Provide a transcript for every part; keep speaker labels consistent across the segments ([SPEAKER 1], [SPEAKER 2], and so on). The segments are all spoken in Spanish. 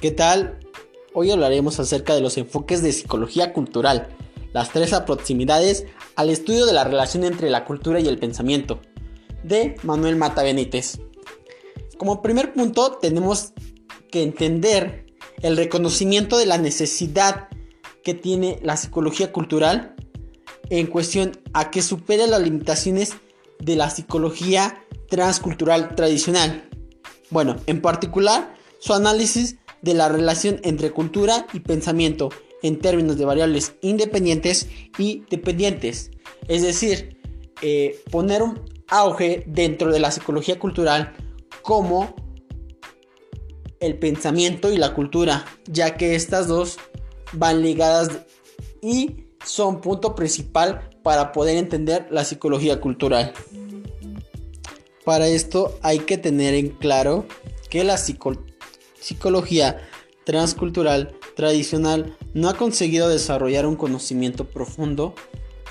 [SPEAKER 1] ¿Qué tal? Hoy hablaremos acerca de los enfoques de psicología cultural, las tres proximidades al estudio de la relación entre la cultura y el pensamiento, de Manuel Mata Benítez. Como primer punto tenemos que entender el reconocimiento de la necesidad que tiene la psicología cultural en cuestión a que supere las limitaciones de la psicología transcultural tradicional. Bueno, en particular, su análisis de la relación entre cultura y pensamiento en términos de variables independientes y dependientes. Es decir, eh, poner un auge dentro de la psicología cultural como el pensamiento y la cultura, ya que estas dos van ligadas y son punto principal para poder entender la psicología cultural. Para esto hay que tener en claro que la psicología transcultural tradicional no ha conseguido desarrollar un conocimiento profundo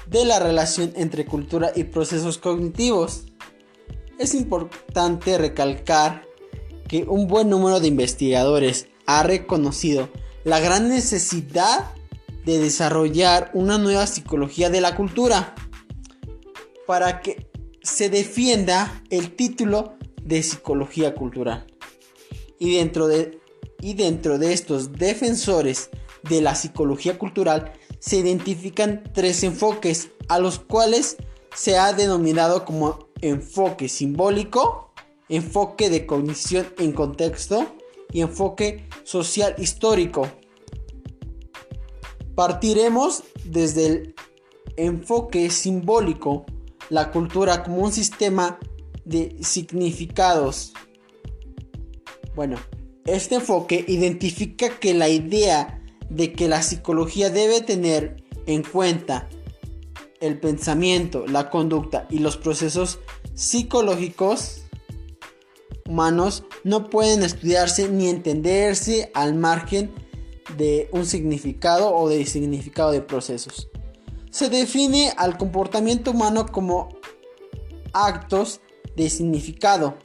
[SPEAKER 1] de la relación entre cultura y procesos cognitivos. Es importante recalcar que un buen número de investigadores ha reconocido la gran necesidad de desarrollar una nueva psicología de la cultura para que se defienda el título de psicología cultural. Y dentro de, y dentro de estos defensores de la psicología cultural se identifican tres enfoques a los cuales se ha denominado como enfoque simbólico, enfoque de cognición en contexto y enfoque social histórico. Partiremos desde el enfoque simbólico la cultura como un sistema de significados. Bueno, este enfoque identifica que la idea de que la psicología debe tener en cuenta el pensamiento, la conducta y los procesos psicológicos humanos no pueden estudiarse ni entenderse al margen de un significado o de significado de procesos. Se define al comportamiento humano como actos de significado,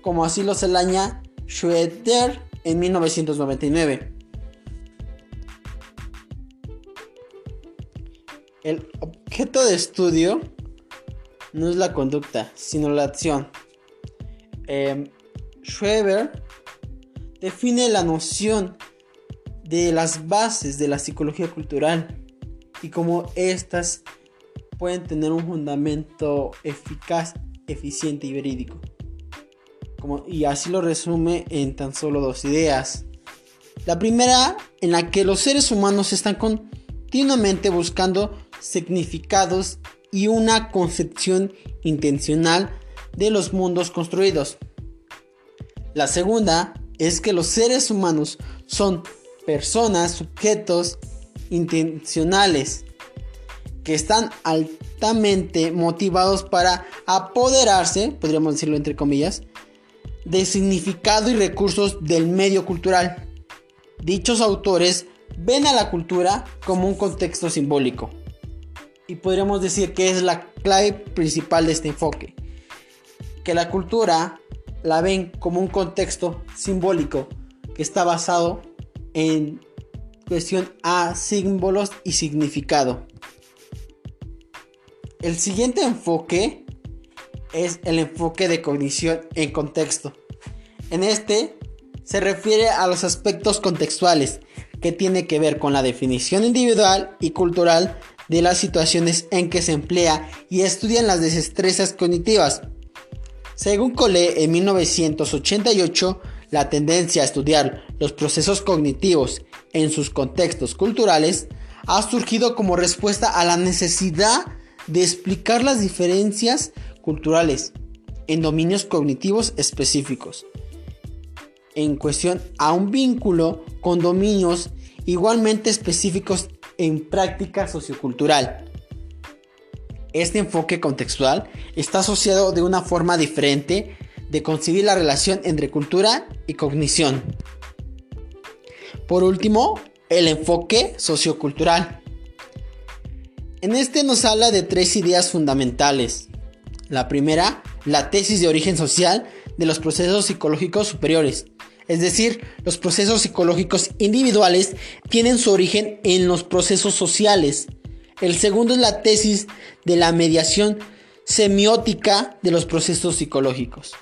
[SPEAKER 1] como así lo señala Schroeder en 1999. El objeto de estudio no es la conducta, sino la acción. Eh, define la noción de las bases de la psicología cultural y como estas pueden tener un fundamento eficaz, eficiente y verídico. Y así lo resume en tan solo dos ideas. La primera, en la que los seres humanos están continuamente buscando significados y una concepción intencional de los mundos construidos. La segunda es que los seres humanos son personas, sujetos intencionales que están altamente motivados para apoderarse, podríamos decirlo entre comillas, de significado y recursos del medio cultural. Dichos autores ven a la cultura como un contexto simbólico. Y podríamos decir que es la clave principal de este enfoque. Que la cultura la ven como un contexto simbólico que está basado en cuestión a símbolos y significado. El siguiente enfoque es el enfoque de cognición en contexto. En este se refiere a los aspectos contextuales que tiene que ver con la definición individual y cultural de las situaciones en que se emplea y estudian las destrezas cognitivas. Según Cole en 1988, la tendencia a estudiar los procesos cognitivos en sus contextos culturales ha surgido como respuesta a la necesidad de explicar las diferencias culturales en dominios cognitivos específicos, en cuestión a un vínculo con dominios igualmente específicos en práctica sociocultural. Este enfoque contextual está asociado de una forma diferente de concebir la relación entre cultura y cognición. Por último, el enfoque sociocultural. En este nos habla de tres ideas fundamentales. La primera, la tesis de origen social de los procesos psicológicos superiores. Es decir, los procesos psicológicos individuales tienen su origen en los procesos sociales. El segundo es la tesis de la mediación semiótica de los procesos psicológicos,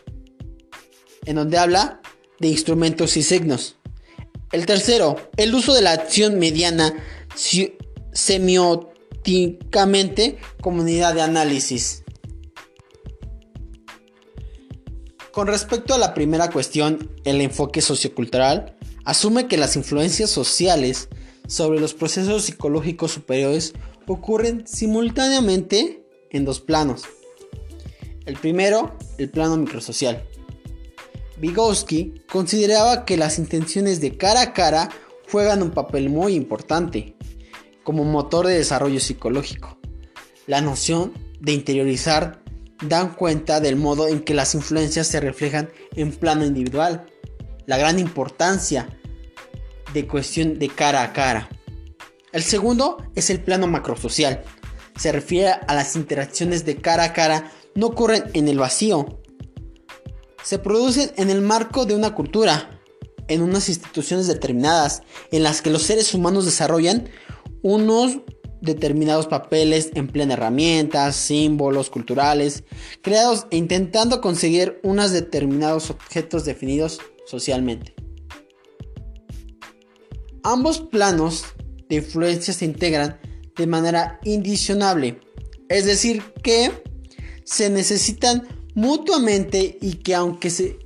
[SPEAKER 1] en donde habla de instrumentos y signos. El tercero, el uso de la acción mediana semióticamente como unidad de análisis. Con respecto a la primera cuestión, el enfoque sociocultural asume que las influencias sociales sobre los procesos psicológicos superiores ocurren simultáneamente en dos planos. El primero, el plano microsocial. Vygotsky consideraba que las intenciones de cara a cara juegan un papel muy importante como motor de desarrollo psicológico. La noción de interiorizar dan cuenta del modo en que las influencias se reflejan en plano individual, la gran importancia de cuestión de cara a cara. El segundo es el plano macrosocial. Se refiere a las interacciones de cara a cara no ocurren en el vacío. Se producen en el marco de una cultura, en unas instituciones determinadas, en las que los seres humanos desarrollan unos determinados papeles, emplean herramientas, símbolos culturales, creados e intentando conseguir unos determinados objetos definidos socialmente. Ambos planos de influencia se integran de manera indicionable, es decir, que se necesitan mutuamente y que aunque se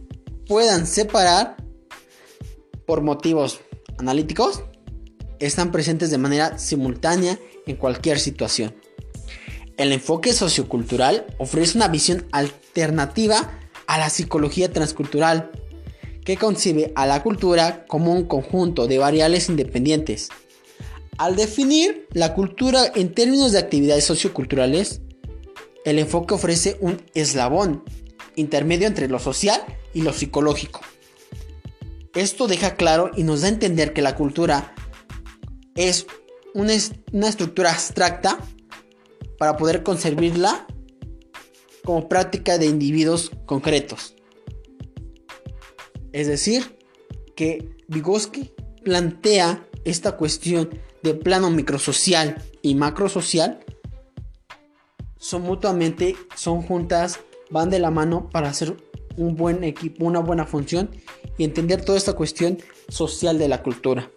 [SPEAKER 1] puedan separar por motivos analíticos, están presentes de manera simultánea en cualquier situación. El enfoque sociocultural ofrece una visión alternativa a la psicología transcultural, que concibe a la cultura como un conjunto de variables independientes. Al definir la cultura en términos de actividades socioculturales, el enfoque ofrece un eslabón intermedio entre lo social y lo psicológico. Esto deja claro y nos da a entender que la cultura es una, estructura abstracta para poder concebirla como práctica de individuos concretos. Es decir, que Vygotsky plantea esta cuestión de plano microsocial y macrosocial son mutuamente, son juntas, van de la mano para hacer un buen equipo, una buena función y entender toda esta cuestión social de la cultura.